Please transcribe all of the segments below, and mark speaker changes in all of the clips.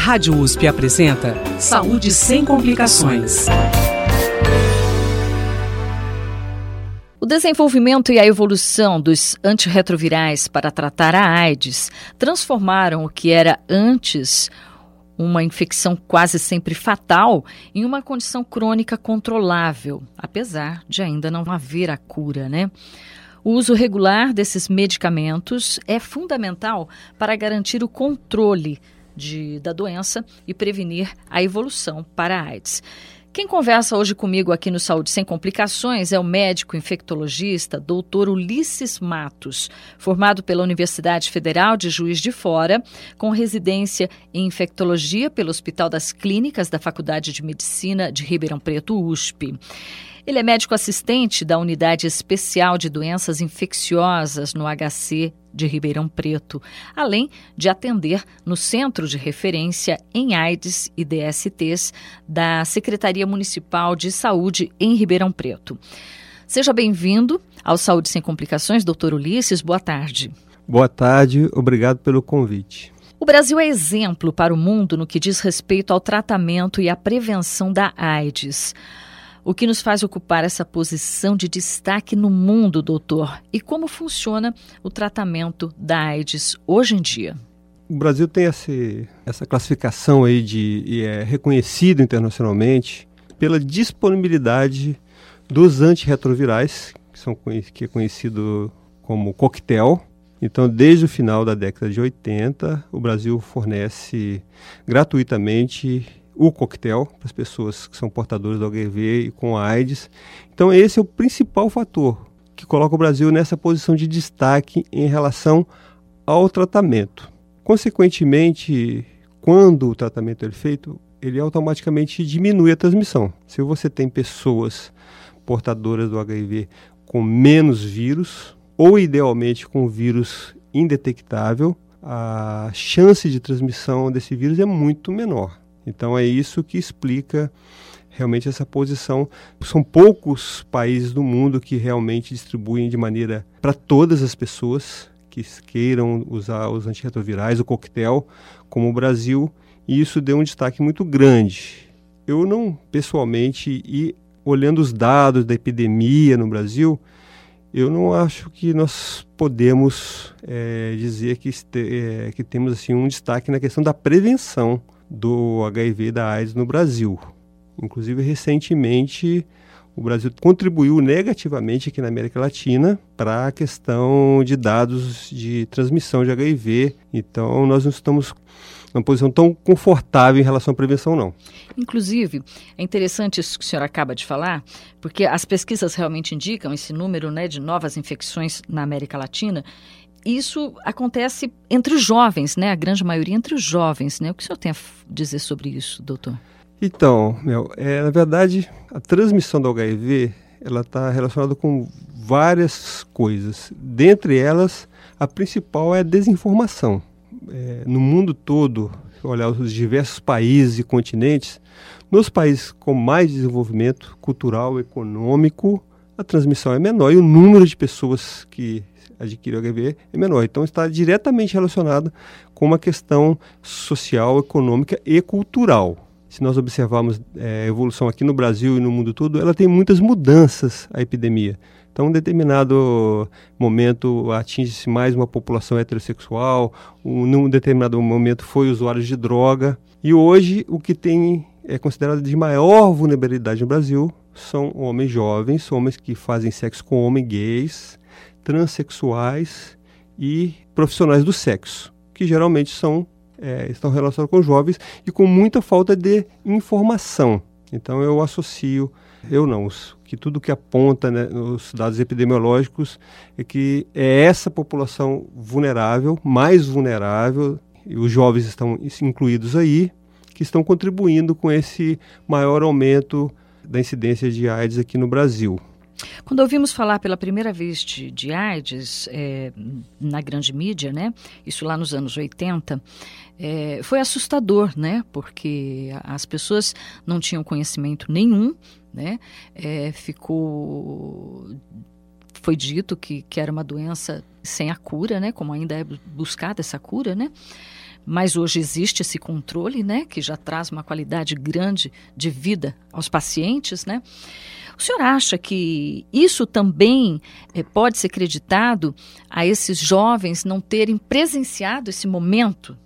Speaker 1: Rádio USP apresenta Saúde sem complicações.
Speaker 2: O desenvolvimento e a evolução dos antirretrovirais para tratar a AIDS transformaram o que era antes uma infecção quase sempre fatal em uma condição crônica controlável, apesar de ainda não haver a cura, né? O uso regular desses medicamentos é fundamental para garantir o controle de, da doença e prevenir a evolução para a AIDS. Quem conversa hoje comigo aqui no Saúde Sem Complicações é o médico infectologista doutor Ulisses Matos, formado pela Universidade Federal de Juiz de Fora, com residência em infectologia pelo Hospital das Clínicas da Faculdade de Medicina de Ribeirão Preto, USP. Ele é médico assistente da Unidade Especial de Doenças Infecciosas no HC de Ribeirão Preto, além de atender no Centro de Referência em AIDS e DSTs da Secretaria Municipal de Saúde em Ribeirão Preto. Seja bem-vindo ao Saúde Sem Complicações, doutor Ulisses. Boa tarde.
Speaker 3: Boa tarde, obrigado pelo convite.
Speaker 2: O Brasil é exemplo para o mundo no que diz respeito ao tratamento e à prevenção da AIDS. O que nos faz ocupar essa posição de destaque no mundo, doutor? E como funciona o tratamento da AIDS hoje em dia?
Speaker 3: O Brasil tem essa classificação aí de e é reconhecido internacionalmente pela disponibilidade dos antirretrovirais, que, são, que é conhecido como coquetel. Então, desde o final da década de 80, o Brasil fornece gratuitamente o coquetel para as pessoas que são portadoras do HIV e com AIDS. Então esse é o principal fator que coloca o Brasil nessa posição de destaque em relação ao tratamento. Consequentemente, quando o tratamento é feito, ele automaticamente diminui a transmissão. Se você tem pessoas portadoras do HIV com menos vírus, ou idealmente com vírus indetectável, a chance de transmissão desse vírus é muito menor. Então é isso que explica realmente essa posição. São poucos países do mundo que realmente distribuem de maneira para todas as pessoas que queiram usar os antirretrovirais, o coquetel, como o Brasil, e isso deu um destaque muito grande. Eu não, pessoalmente, e olhando os dados da epidemia no Brasil, eu não acho que nós podemos é, dizer que, é, que temos assim um destaque na questão da prevenção do HIV e da AIDS no Brasil. Inclusive, recentemente, o Brasil contribuiu negativamente aqui na América Latina para a questão de dados de transmissão de HIV. Então, nós não estamos numa posição tão confortável em relação à prevenção, não.
Speaker 2: Inclusive, é interessante isso que o senhor acaba de falar, porque as pesquisas realmente indicam esse número né, de novas infecções na América Latina isso acontece entre os jovens, né? A grande maioria entre os jovens, né? O que o senhor tem a dizer sobre isso, doutor?
Speaker 3: Então, Mel, é, na verdade, a transmissão do HIV ela está relacionada com várias coisas. Dentre elas, a principal é a desinformação. É, no mundo todo, olhar os diversos países e continentes, nos países com mais desenvolvimento cultural, econômico, a transmissão é menor e o número de pessoas que adquire o HIV é menor. Então está diretamente relacionado com uma questão social, econômica e cultural. Se nós observarmos é, a evolução aqui no Brasil e no mundo todo, ela tem muitas mudanças a epidemia. Então, em determinado momento atinge-se mais uma população heterossexual, um, num determinado momento foi usuários de droga. E hoje, o que tem é considerado de maior vulnerabilidade no Brasil são homens jovens, homens que fazem sexo com homens gays, transexuais e profissionais do sexo, que geralmente são é, estão relacionados com jovens e com muita falta de informação. Então eu associo, eu não, que tudo que aponta né, nos dados epidemiológicos é que é essa população vulnerável, mais vulnerável, e os jovens estão incluídos aí, que estão contribuindo com esse maior aumento da incidência de AIDS aqui no Brasil.
Speaker 2: Quando ouvimos falar pela primeira vez de, de AIDS é, na grande mídia, né? Isso lá nos anos 80, é, foi assustador, né? Porque as pessoas não tinham conhecimento nenhum, né? É, ficou foi dito que, que era uma doença sem a cura, né? Como ainda é buscada essa cura, né? Mas hoje existe esse controle, né, que já traz uma qualidade grande de vida aos pacientes, né? O senhor acha que isso também é, pode ser creditado a esses jovens não terem presenciado esse momento?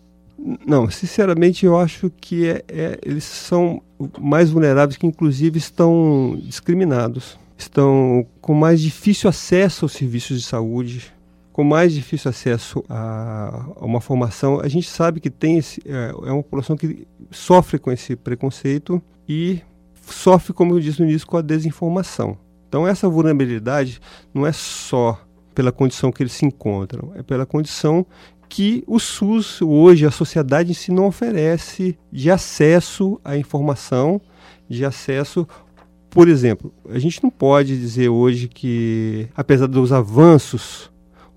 Speaker 3: Não, sinceramente eu acho que é, é, eles são mais vulneráveis, que inclusive estão discriminados, estão com mais difícil acesso aos serviços de saúde, com mais difícil acesso a, a uma formação. A gente sabe que tem esse, é, é uma população que sofre com esse preconceito e sofre, como eu disse no início, com a desinformação. Então, essa vulnerabilidade não é só pela condição que eles se encontram, é pela condição que o SUS, hoje, a sociedade em si não oferece de acesso à informação, de acesso. Por exemplo, a gente não pode dizer hoje que, apesar dos avanços,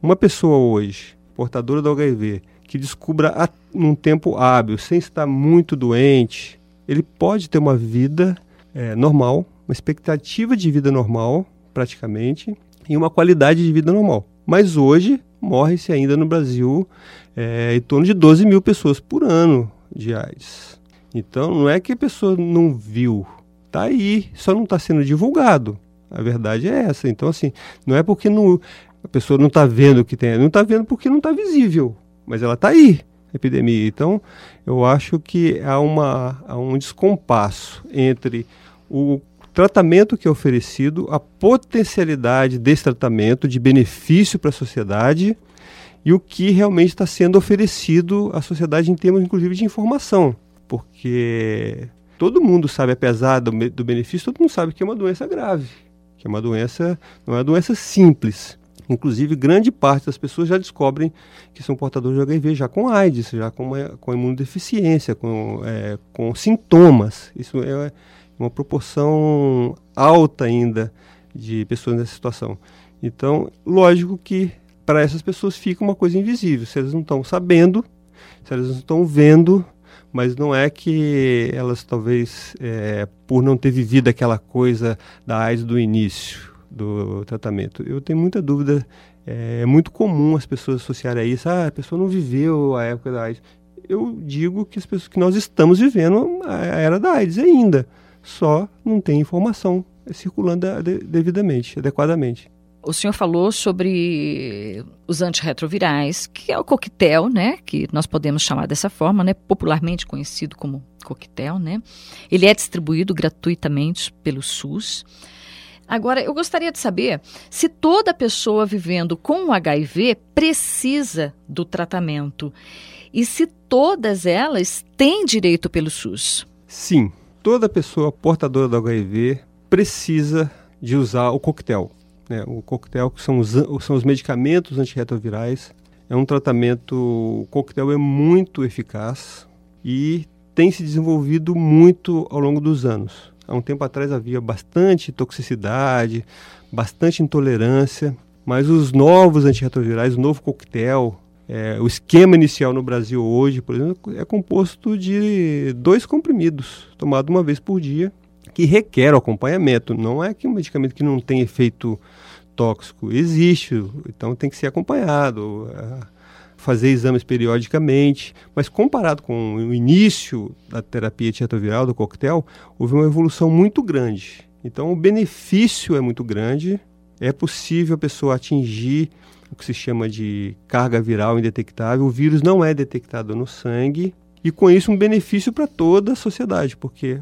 Speaker 3: uma pessoa hoje, portadora do HIV, que descubra num tempo hábil, sem estar muito doente, ele pode ter uma vida é, normal, uma expectativa de vida normal, praticamente, e uma qualidade de vida normal. Mas hoje morre-se ainda no Brasil é, em torno de 12 mil pessoas por ano de AIDS. Então não é que a pessoa não viu, tá aí, só não está sendo divulgado. A verdade é essa. Então assim, não é porque não, a pessoa não está vendo o que tem, não está vendo porque não está visível, mas ela está aí epidemia. Então, eu acho que há, uma, há um descompasso entre o tratamento que é oferecido, a potencialidade desse tratamento de benefício para a sociedade e o que realmente está sendo oferecido à sociedade em termos, inclusive, de informação. Porque todo mundo sabe, apesar do, do benefício, todo mundo sabe que é uma doença grave, que é uma doença, não é uma doença simples. Inclusive, grande parte das pessoas já descobrem que são portadores de HIV já com AIDS, já com, uma, com imunodeficiência, com, é, com sintomas. Isso é uma proporção alta ainda de pessoas nessa situação. Então, lógico que para essas pessoas fica uma coisa invisível. Se elas não estão sabendo, se elas não estão vendo, mas não é que elas talvez, é, por não ter vivido aquela coisa da AIDS do início do tratamento. Eu tenho muita dúvida. É, é muito comum as pessoas associarem a isso. Ah, a pessoa não viveu a época da AIDS. Eu digo que as pessoas que nós estamos vivendo a era da AIDS ainda só não tem informação circulando devidamente, adequadamente.
Speaker 2: O senhor falou sobre os antirretrovirais, que é o coquetel, né? Que nós podemos chamar dessa forma, né? Popularmente conhecido como coquetel, né? Ele é distribuído gratuitamente pelo SUS. Agora, eu gostaria de saber se toda pessoa vivendo com o HIV precisa do tratamento e se todas elas têm direito pelo SUS.
Speaker 3: Sim, toda pessoa portadora do HIV precisa de usar o coquetel. Né? O coquetel, que são os, são os medicamentos antirretrovirais, é um tratamento, o coquetel é muito eficaz e tem se desenvolvido muito ao longo dos anos. Há um tempo atrás havia bastante toxicidade, bastante intolerância, mas os novos antirretrovirais, o novo coquetel, é, o esquema inicial no Brasil hoje, por exemplo, é composto de dois comprimidos, tomado uma vez por dia, que requer o acompanhamento. Não é que um medicamento que não tem efeito tóxico existe, então tem que ser acompanhado, é, fazer exames periodicamente. Mas comparado com o início da terapia antirretroviral do coquetel, houve uma evolução muito grande. Então o benefício é muito grande, é possível a pessoa atingir o que se chama de carga viral indetectável. O vírus não é detectado no sangue e com isso um benefício para toda a sociedade, porque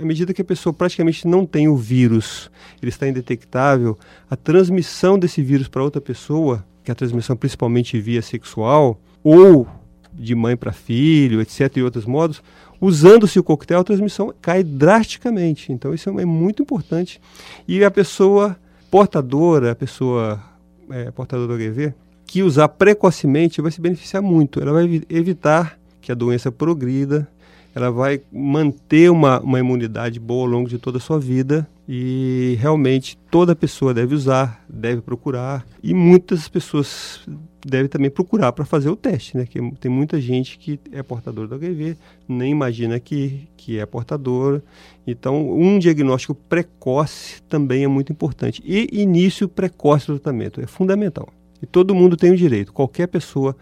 Speaker 3: à medida que a pessoa praticamente não tem o vírus, ele está indetectável, a transmissão desse vírus para outra pessoa, que é a transmissão principalmente via sexual ou de mãe para filho, etc, e outros modos, usando-se o coquetel, a transmissão cai drasticamente. Então isso é muito importante. E a pessoa portadora, a pessoa é, portador do HIV, que usar precocemente vai se beneficiar muito. Ela vai evitar que a doença progrida, ela vai manter uma, uma imunidade boa ao longo de toda a sua vida e realmente toda pessoa deve usar, deve procurar e muitas pessoas devem também procurar para fazer o teste, né? Que tem muita gente que é portador do HIV, nem imagina que, que é portador. Então, um diagnóstico precoce também é muito importante. E início precoce do tratamento é fundamental. E todo mundo tem o direito, qualquer pessoa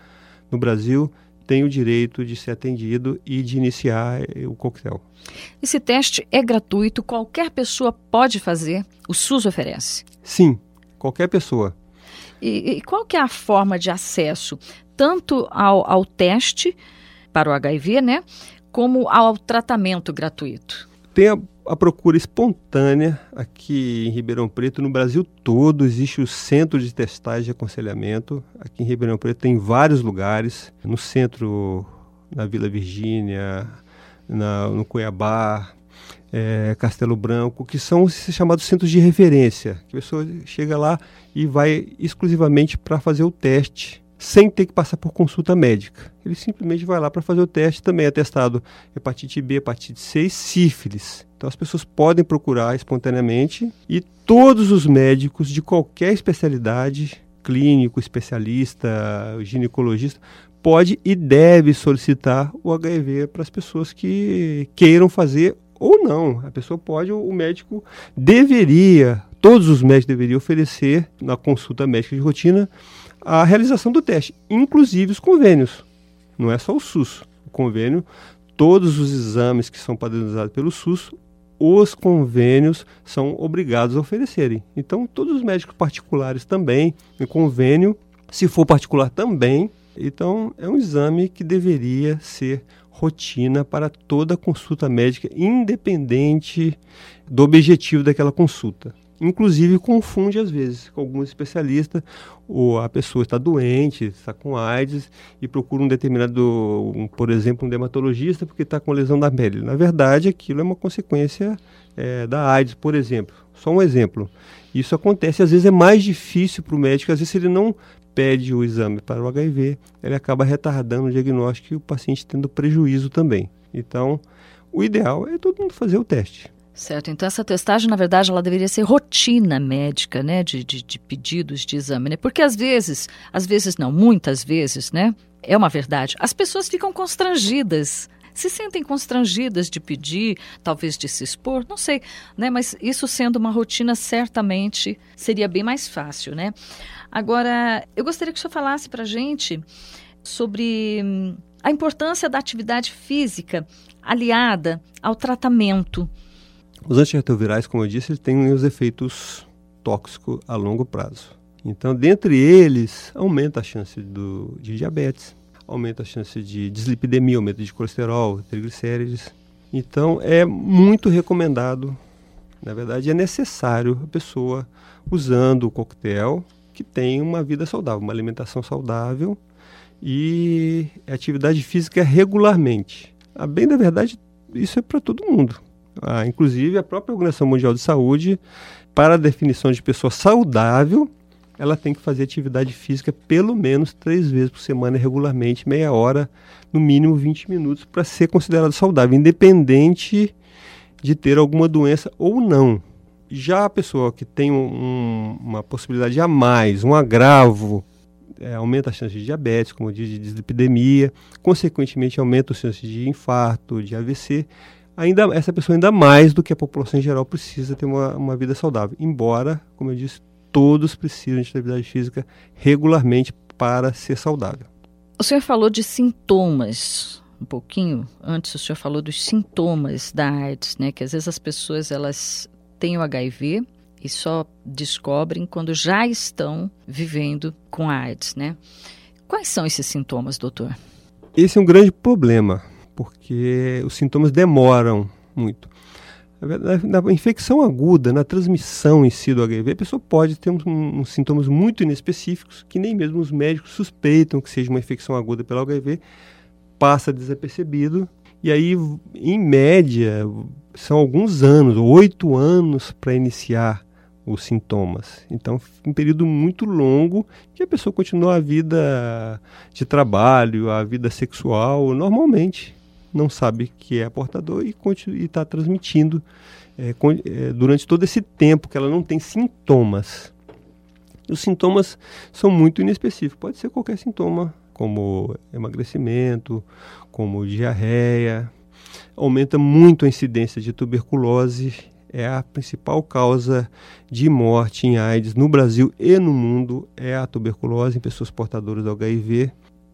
Speaker 3: no Brasil tem o direito de ser atendido e de iniciar eh, o coquetel.
Speaker 2: Esse teste é gratuito, qualquer pessoa pode fazer, o SUS oferece?
Speaker 3: Sim, qualquer pessoa.
Speaker 2: E, e qual que é a forma de acesso, tanto ao, ao teste para o HIV, né, como ao tratamento gratuito?
Speaker 3: Tem a, a, procura espontânea aqui em Ribeirão Preto, no Brasil todo, existe o Centro de Testagem e Aconselhamento. Aqui em Ribeirão Preto tem vários lugares, no centro, na Vila Virgínia, na, no Cuiabá, é, Castelo Branco, que são os chamados centros de referência. Que a pessoa chega lá e vai exclusivamente para fazer o teste sem ter que passar por consulta médica. Ele simplesmente vai lá para fazer o teste, também é testado hepatite B, hepatite C e sífilis. Então as pessoas podem procurar espontaneamente e todos os médicos de qualquer especialidade, clínico, especialista, ginecologista, pode e deve solicitar o HIV para as pessoas que queiram fazer ou não. A pessoa pode, o médico deveria, todos os médicos deveriam oferecer na consulta médica de rotina a realização do teste, inclusive os convênios. Não é só o SUS. O convênio, todos os exames que são padronizados pelo SUS, os convênios são obrigados a oferecerem. Então, todos os médicos particulares também, em convênio, se for particular também. Então, é um exame que deveria ser rotina para toda consulta médica, independente do objetivo daquela consulta inclusive confunde às vezes com alguns especialistas, ou a pessoa está doente, está com AIDS e procura um determinado, um, por exemplo, um dermatologista porque está com lesão da pele. Na verdade, aquilo é uma consequência é, da AIDS, por exemplo. Só um exemplo. Isso acontece, às vezes é mais difícil para o médico, às vezes ele não pede o exame para o HIV, ele acaba retardando o diagnóstico e o paciente tendo prejuízo também. Então, o ideal é todo mundo fazer o teste.
Speaker 2: Certo, então essa testagem, na verdade, ela deveria ser rotina médica, né, de, de, de, pedidos de exame, né? Porque às vezes, às vezes não, muitas vezes, né, é uma verdade, as pessoas ficam constrangidas, se sentem constrangidas de pedir, talvez de se expor, não sei, né, mas isso sendo uma rotina, certamente seria bem mais fácil, né? Agora, eu gostaria que o senhor falasse para a gente sobre hum, a importância da atividade física aliada ao tratamento
Speaker 3: os antirretrovirais, como eu disse, eles têm os efeitos tóxicos a longo prazo. Então, dentre eles, aumenta a chance do, de diabetes, aumenta a chance de dislipidemia, aumento de colesterol, triglicérides. Então, é muito recomendado, na verdade, é necessário a pessoa usando o coquetel que tem uma vida saudável, uma alimentação saudável e atividade física regularmente. A bem da verdade, isso é para todo mundo. Ah, inclusive, a própria Organização Mundial de Saúde, para a definição de pessoa saudável, ela tem que fazer atividade física pelo menos três vezes por semana, regularmente, meia hora, no mínimo 20 minutos, para ser considerado saudável, independente de ter alguma doença ou não. Já a pessoa que tem um, uma possibilidade a mais, um agravo, é, aumenta a chance de diabetes, como disse, de dislipidemia, consequentemente aumenta a chance de infarto, de AVC, ainda essa pessoa ainda mais do que a população em geral precisa ter uma, uma vida saudável. Embora, como eu disse, todos precisam de atividade física regularmente para ser saudável.
Speaker 2: O senhor falou de sintomas um pouquinho antes o senhor falou dos sintomas da AIDS, né? Que às vezes as pessoas elas têm o HIV e só descobrem quando já estão vivendo com a AIDS, né? Quais são esses sintomas, doutor?
Speaker 3: Esse é um grande problema porque os sintomas demoram muito. Na, infecção aguda, na transmissão em si do HIV, a pessoa pode ter uns, uns sintomas muito inespecíficos que nem mesmo os médicos suspeitam que seja uma infecção aguda pelo HIV, passa desapercebido e aí, em média, são alguns anos, oito anos para iniciar os sintomas. Então, um período muito longo que a pessoa continua a vida de trabalho, a vida sexual normalmente não sabe que é portador e está transmitindo é, com, é, durante todo esse tempo que ela não tem sintomas. Os sintomas são muito inespecíficos, pode ser qualquer sintoma, como emagrecimento, como diarreia. Aumenta muito a incidência de tuberculose, é a principal causa de morte em AIDS no Brasil e no mundo, é a tuberculose em pessoas portadoras do HIV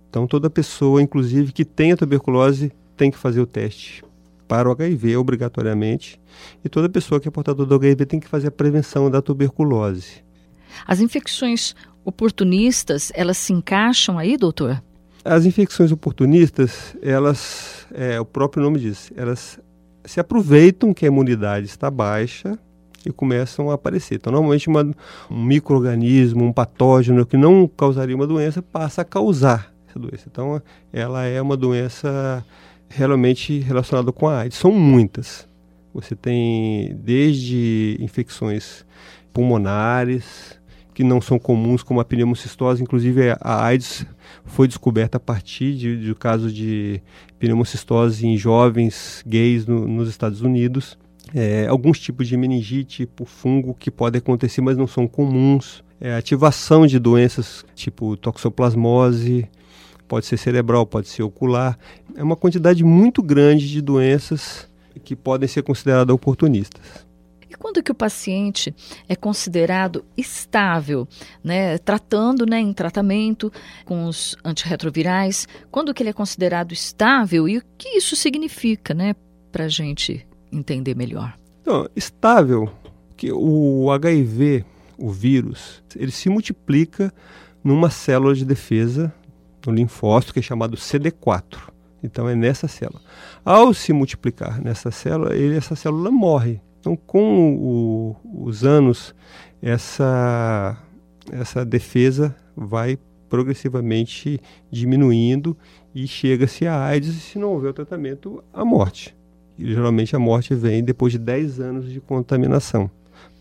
Speaker 3: Então, toda pessoa, inclusive que tenha tuberculose, tem que fazer o teste para o HIV obrigatoriamente. E toda pessoa que é portadora do HIV tem que fazer a prevenção da tuberculose.
Speaker 2: As infecções oportunistas, elas se encaixam aí, doutor?
Speaker 3: As infecções oportunistas, elas, é, o próprio nome diz, elas se aproveitam que a imunidade está baixa e começam a aparecer. Então, normalmente, uma, um microorganismo, um patógeno que não causaria uma doença, passa a causar essa doença. Então, ela é uma doença realmente relacionada com a AIDS. São muitas. Você tem desde infecções pulmonares, que não são comuns, como a pneumocistose, inclusive a AIDS foi descoberta a partir de, de caso de pneumocistose em jovens gays no, nos Estados Unidos. É, alguns tipos de meningite por fungo que podem acontecer, mas não são comuns. É, ativação de doenças tipo toxoplasmose, pode ser cerebral, pode ser ocular. É uma quantidade muito grande de doenças que podem ser consideradas oportunistas.
Speaker 2: E quando que o paciente é considerado estável, né, tratando, né, em tratamento com os antirretrovirais, quando que ele é considerado estável e o que isso significa, né, para a gente entender melhor?
Speaker 3: Então, estável, que o HIV, o vírus, ele se multiplica numa célula de defesa no linfócito que é chamado CD4. Então é nessa célula. Ao se multiplicar nessa célula, ele, essa célula morre. Então, com o, os anos, essa, essa defesa vai progressivamente diminuindo e chega-se a AIDS, e se não houver o tratamento, a morte. E, geralmente a morte vem depois de 10 anos de contaminação.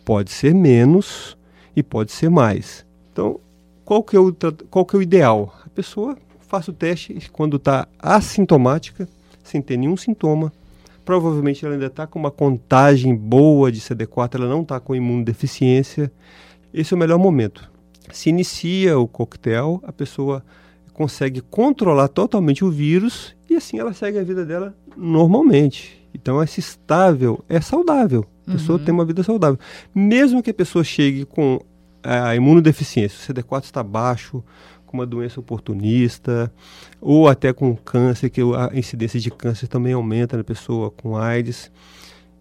Speaker 3: Pode ser menos e pode ser mais. Então, qual que é o, qual que é o ideal? A pessoa faça o teste quando está assintomática, sem ter nenhum sintoma, provavelmente ela ainda está com uma contagem boa de CD4, ela não está com imunodeficiência. Esse é o melhor momento. Se inicia o coquetel, a pessoa consegue controlar totalmente o vírus e assim ela segue a vida dela normalmente. Então, esse estável é saudável. A pessoa uhum. tem uma vida saudável. Mesmo que a pessoa chegue com a imunodeficiência, o CD4 está baixo, com uma doença oportunista, ou até com câncer, que a incidência de câncer também aumenta na pessoa com AIDS.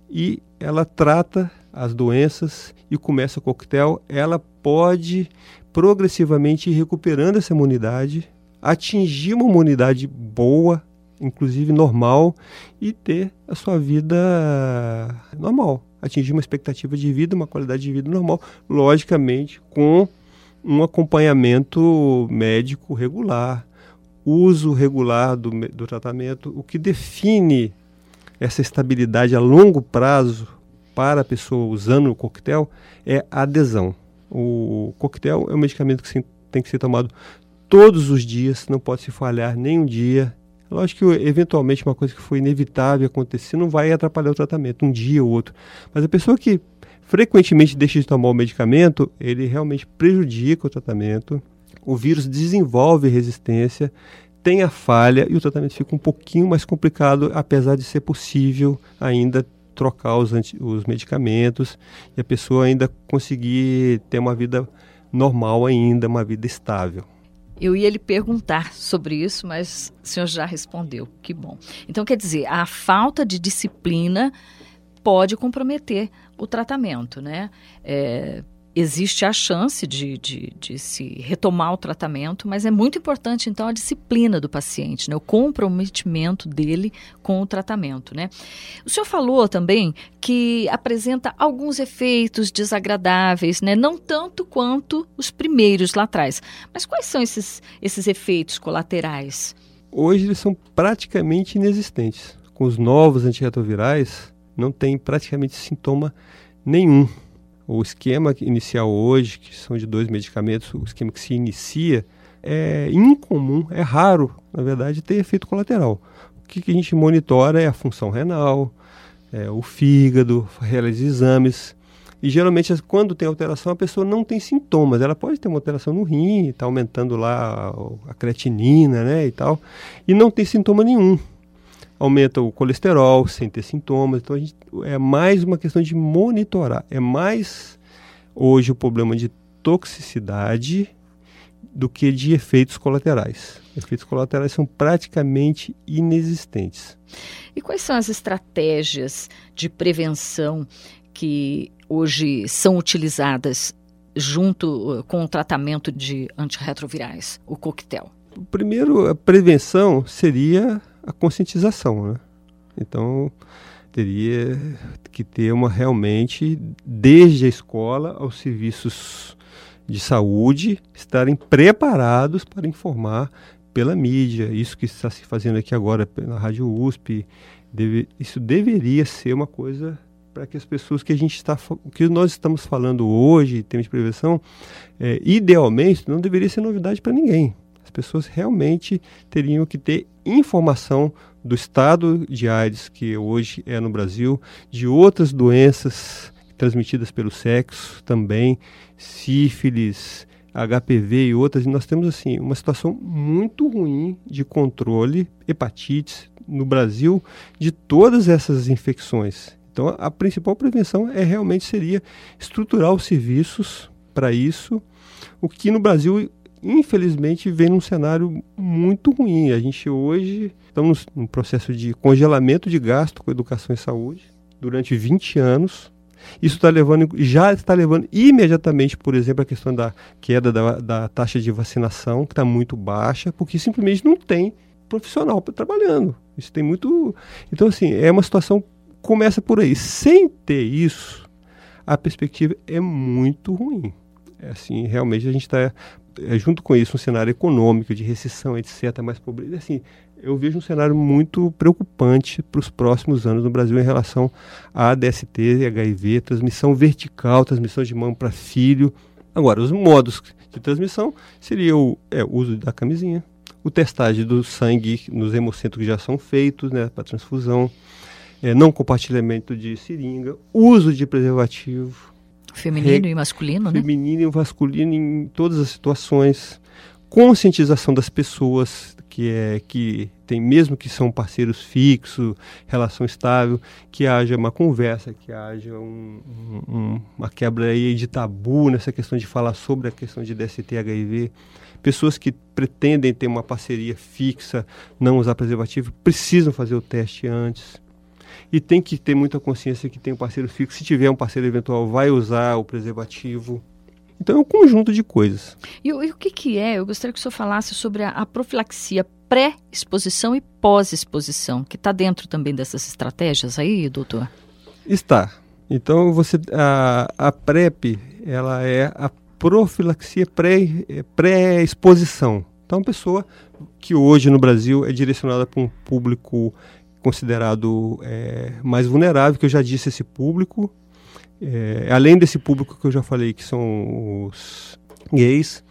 Speaker 3: E ela trata as doenças e começa o coquetel, ela pode progressivamente ir recuperando essa imunidade, atingir uma imunidade boa, inclusive normal, e ter a sua vida normal, atingir uma expectativa de vida, uma qualidade de vida normal, logicamente com um acompanhamento médico regular, uso regular do, do tratamento, o que define essa estabilidade a longo prazo para a pessoa usando o coquetel é a adesão. O coquetel é um medicamento que tem que ser tomado todos os dias, não pode se falhar nem um dia. Lógico que eventualmente uma coisa que foi inevitável acontecer não vai atrapalhar o tratamento, um dia ou outro. Mas a pessoa que frequentemente deixa de tomar o medicamento, ele realmente prejudica o tratamento, o vírus desenvolve resistência, tem a falha e o tratamento fica um pouquinho mais complicado, apesar de ser possível ainda trocar os, os medicamentos e a pessoa ainda conseguir ter uma vida normal ainda, uma vida estável.
Speaker 2: Eu ia lhe perguntar sobre isso, mas o senhor já respondeu. Que bom. Então, quer dizer, a falta de disciplina pode comprometer o tratamento, né? É, existe a chance de, de, de, se retomar o tratamento, mas é muito importante, então, a disciplina do paciente, né? o comprometimento dele com o tratamento. Né? O senhor falou também que apresenta alguns efeitos desagradáveis, né? não tanto quanto os primeiros lá atrás. Mas quais são esses, esses efeitos colaterais?
Speaker 3: Hoje eles são praticamente inexistentes. Com os novos antirretrovirais, não tem praticamente sintoma nenhum. O esquema inicial hoje, que são de dois medicamentos, o esquema que se inicia, é incomum, é raro, na verdade, ter efeito colateral. O que, que a gente monitora é a função renal, é, o fígado, realiza exames. E geralmente, quando tem alteração, a pessoa não tem sintomas. Ela pode ter uma alteração no rim, está aumentando lá a, creatinina, né, e tal, e não tem sintoma nenhum aumenta o colesterol sem ter sintomas. Então, gente, é mais uma questão de monitorar. É mais hoje o problema de toxicidade do que de efeitos colaterais. Efeitos colaterais são praticamente inexistentes.
Speaker 2: E quais são as estratégias de prevenção que hoje são utilizadas junto uh, com o tratamento de antirretrovirais, o coquetel?
Speaker 3: Primeiro, a prevenção seria a conscientização, né? Então, teria que ter uma realmente, desde a escola aos serviços de saúde, estarem preparados para informar pela mídia. Isso que está se fazendo aqui agora na Rádio USP, deve, isso deveria ser uma coisa para que as pessoas que a gente está que nós estamos falando hoje, termos de prevenção, é, idealmente não deveria ser novidade para ninguém. As pessoas realmente teriam que ter informação do estado de AIDS que hoje é no Brasil, de outras doenças transmitidas pelo sexo também, sífilis, HPV e outras. E nós temos assim uma situação muito ruim de controle hepatites no Brasil de todas essas infecções. Então a principal prevenção é realmente seria estruturar os serviços para isso, o que no Brasil infelizmente vem num cenário muito ruim. A gente hoje estamos num processo de congelamento de gasto com educação e saúde durante 20 anos. Isso está levando, já está levando imediatamente, por exemplo, a questão da queda da, da taxa de vacinação, que está muito baixa, porque simplesmente não tem profissional trabalhando. Isso tem muito. Então, assim, é uma situação. Começa por aí. Sem ter isso, a perspectiva é muito ruim. É assim, realmente a gente está junto com isso, um cenário econômico, de recessão, etc., mais pobreza. Assim, eu vejo um cenário muito preocupante para os próximos anos no Brasil em relação a DST HIV, transmissão vertical, transmissão de mão para filho. Agora, os modos de transmissão seria o é, uso da camisinha, o testagem do sangue nos hemocentros que já são feitos né, para transfusão, é, não compartilhamento de seringa, uso de preservativo,
Speaker 2: Feminino Re... e masculino,
Speaker 3: né? Feminino e masculino em todas as situações. Conscientização das pessoas que é que tem mesmo que são parceiros fixos, relação estável, que haja uma conversa, que haja um, um, uma quebra aí de tabu nessa questão de falar sobre a questão de DST HIV. Pessoas que pretendem ter uma parceria fixa, não usar preservativo, precisam fazer o teste antes e tem que ter muita consciência que tem um parceiro fixo. Se tiver um parceiro eventual, vai usar o preservativo. Então é um conjunto de coisas.
Speaker 2: E, e o que, que é? Eu gostaria que o senhor falasse sobre a, a profilaxia pré-exposição e pós-exposição, que está dentro também dessas estratégias aí, doutor?
Speaker 3: Está. Então você a, a PrEP ela é a profilaxia é, pré-exposição. Pré então, a pessoa que hoje no Brasil é direcionada para um público considerado é, mais vulnerável, que eu já disse esse público. É, além desse público que eu já falei, que são os gays,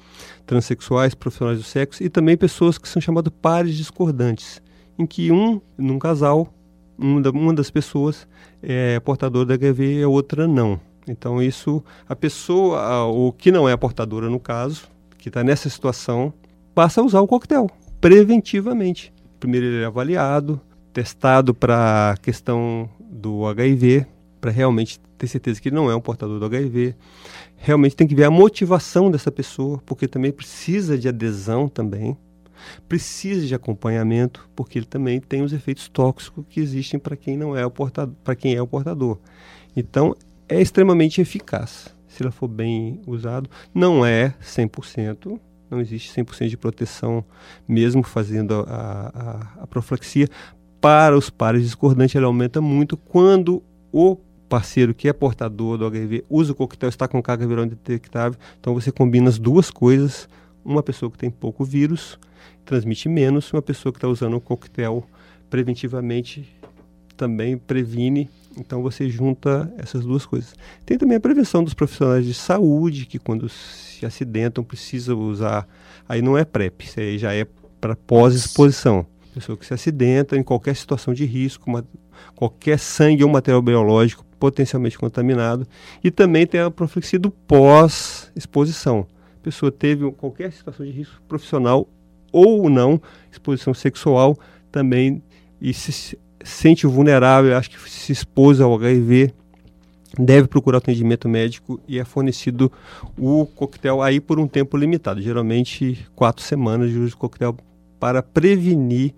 Speaker 3: transexuais, profissionais do sexo, e também pessoas que são chamadas pares discordantes, em que um, num casal, uma, da, uma das pessoas é portadora da HIV e a outra não. Então isso, a pessoa, o que não é a portadora no caso, que está nessa situação, passa a usar o coquetel preventivamente. Primeiro ele é avaliado, testado para a questão do HIV, para realmente ter certeza que ele não é um portador do HIV. Realmente tem que ver a motivação dessa pessoa, porque também precisa de adesão também, precisa de acompanhamento, porque ele também tem os efeitos tóxicos que existem para quem não é o portador, para quem é o portador. Então, é extremamente eficaz. Se ela for bem usado, não é 100%, não existe 100% de proteção, mesmo fazendo a, a, a profilaxia, para os pares discordantes ele aumenta muito quando o parceiro que é portador do HIV usa o coquetel, está com carga viral indetectável. Então você combina as duas coisas. Uma pessoa que tem pouco vírus transmite menos, uma pessoa que está usando o coquetel preventivamente também previne. Então você junta essas duas coisas. Tem também a prevenção dos profissionais de saúde que quando se acidentam precisam usar. Aí não é PrEP, isso aí já é para pós-exposição pessoa que se acidenta em qualquer situação de risco, uma, qualquer sangue ou material biológico potencialmente contaminado. E também tem a profilaxia do pós-exposição. A pessoa teve qualquer situação de risco profissional ou não, exposição sexual também, e se sente vulnerável, acho que se expôs ao HIV, deve procurar atendimento médico e é fornecido o coquetel aí por um tempo limitado, geralmente quatro semanas de uso de coquetel para prevenir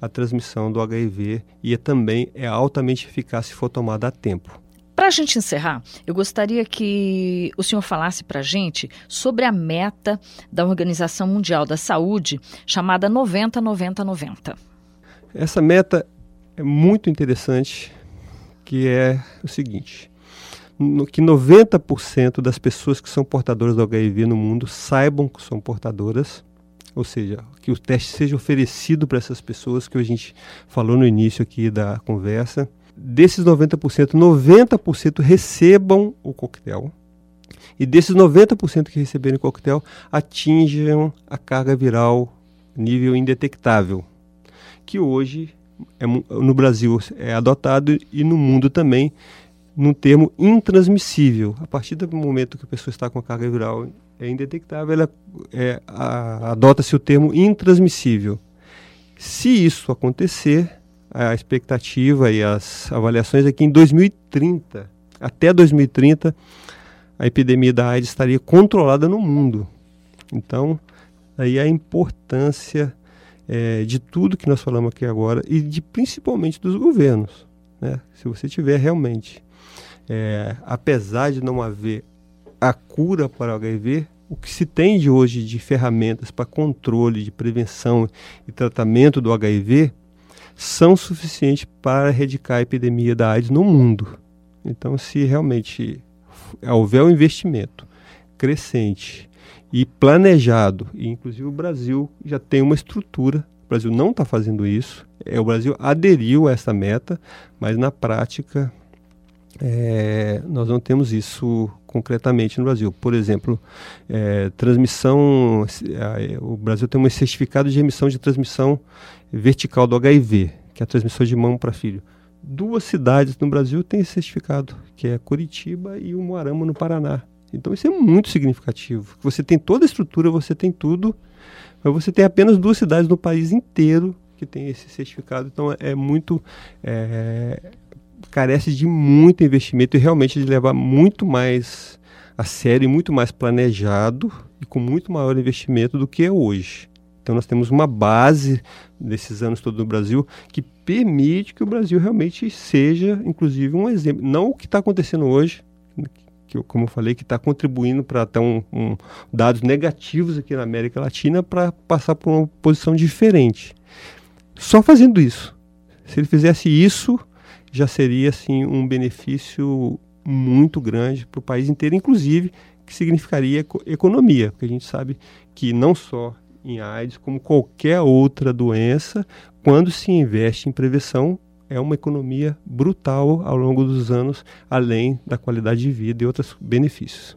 Speaker 3: a transmissão do HIV e é também é altamente eficaz se for tomada a tempo.
Speaker 2: Para a gente encerrar, eu gostaria que o senhor falasse para a gente sobre a meta da Organização Mundial da Saúde, chamada 90-90-90.
Speaker 3: Essa meta é muito interessante, que é o seguinte, que 90% das pessoas que são portadoras do HIV no mundo saibam que são portadoras, ou seja, que o teste seja oferecido para essas pessoas que a gente falou no início aqui da conversa. Desses 90%, 90% recebam o coquetel. E desses 90% que receberem o coquetel, atinjam a carga viral nível indetectável, que hoje é, no Brasil é adotado e no mundo também no termo intransmissível. A partir do momento que a pessoa está com a carga viral é indetectável, ela é, adota-se o termo intransmissível. Se isso acontecer, a expectativa e as avaliações é que em 2030, até 2030, a epidemia da AIDS estaria controlada no mundo. Então, aí a importância é, de tudo que nós falamos aqui agora e de principalmente dos governos. Né? Se você tiver realmente, é, apesar de não haver a cura para o HIV, o que se tem de hoje de ferramentas para controle, de prevenção e tratamento do HIV são suficientes para erradicar a epidemia da AIDS no mundo. Então, se realmente houver um investimento crescente e planejado, e inclusive o Brasil já tem uma estrutura, o Brasil não está fazendo isso, é, o Brasil aderiu a essa meta, mas na prática é, nós não temos isso concretamente no Brasil. Por exemplo, é, transmissão, é, o Brasil tem um certificado de emissão de transmissão vertical do HIV, que é a transmissão de mão para filho. Duas cidades no Brasil têm esse certificado, que é Curitiba e o Moarama, no Paraná. Então isso é muito significativo. Você tem toda a estrutura, você tem tudo, mas você tem apenas duas cidades no país inteiro que tem esse certificado. Então é muito. É, carece de muito investimento e realmente de levar muito mais a sério muito mais planejado e com muito maior investimento do que é hoje. Então nós temos uma base desses anos todos no Brasil que permite que o Brasil realmente seja, inclusive, um exemplo. Não o que está acontecendo hoje, que como eu falei, que está contribuindo para ter um, um, dados negativos aqui na América Latina para passar por uma posição diferente. Só fazendo isso. Se ele fizesse isso, já seria assim um benefício muito grande para o país inteiro, inclusive que significaria economia, porque a gente sabe que não só em AIDS, como qualquer outra doença, quando se investe em prevenção, é uma economia brutal ao longo dos anos, além da qualidade de vida e outros benefícios.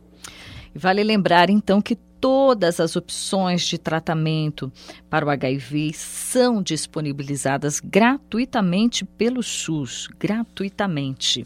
Speaker 2: Vale lembrar, então, que todas as opções de tratamento para o HIV são disponibilizadas gratuitamente pelo SUS gratuitamente.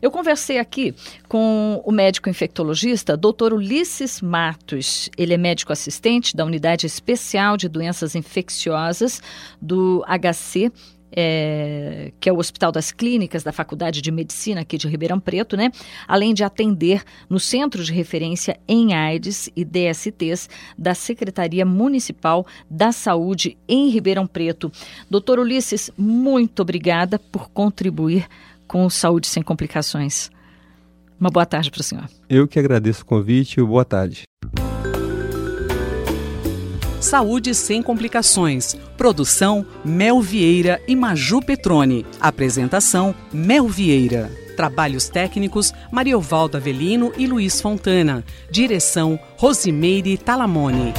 Speaker 2: Eu conversei aqui com o médico infectologista Dr. Ulisses Matos. Ele é médico assistente da Unidade Especial de Doenças Infecciosas do HC é, que é o Hospital das Clínicas da Faculdade de Medicina aqui de Ribeirão Preto, né? Além de atender no Centro de Referência em AIDS e DSTs da Secretaria Municipal da Saúde em Ribeirão Preto. Doutor Ulisses, muito obrigada por contribuir com Saúde Sem Complicações. Uma boa tarde para o senhor.
Speaker 3: Eu que agradeço o convite e boa tarde.
Speaker 1: Saúde sem complicações. Produção Mel Vieira e Maju Petrone. Apresentação Mel Vieira. Trabalhos técnicos Mariovaldo Avelino e Luiz Fontana. Direção Rosimeire Talamone.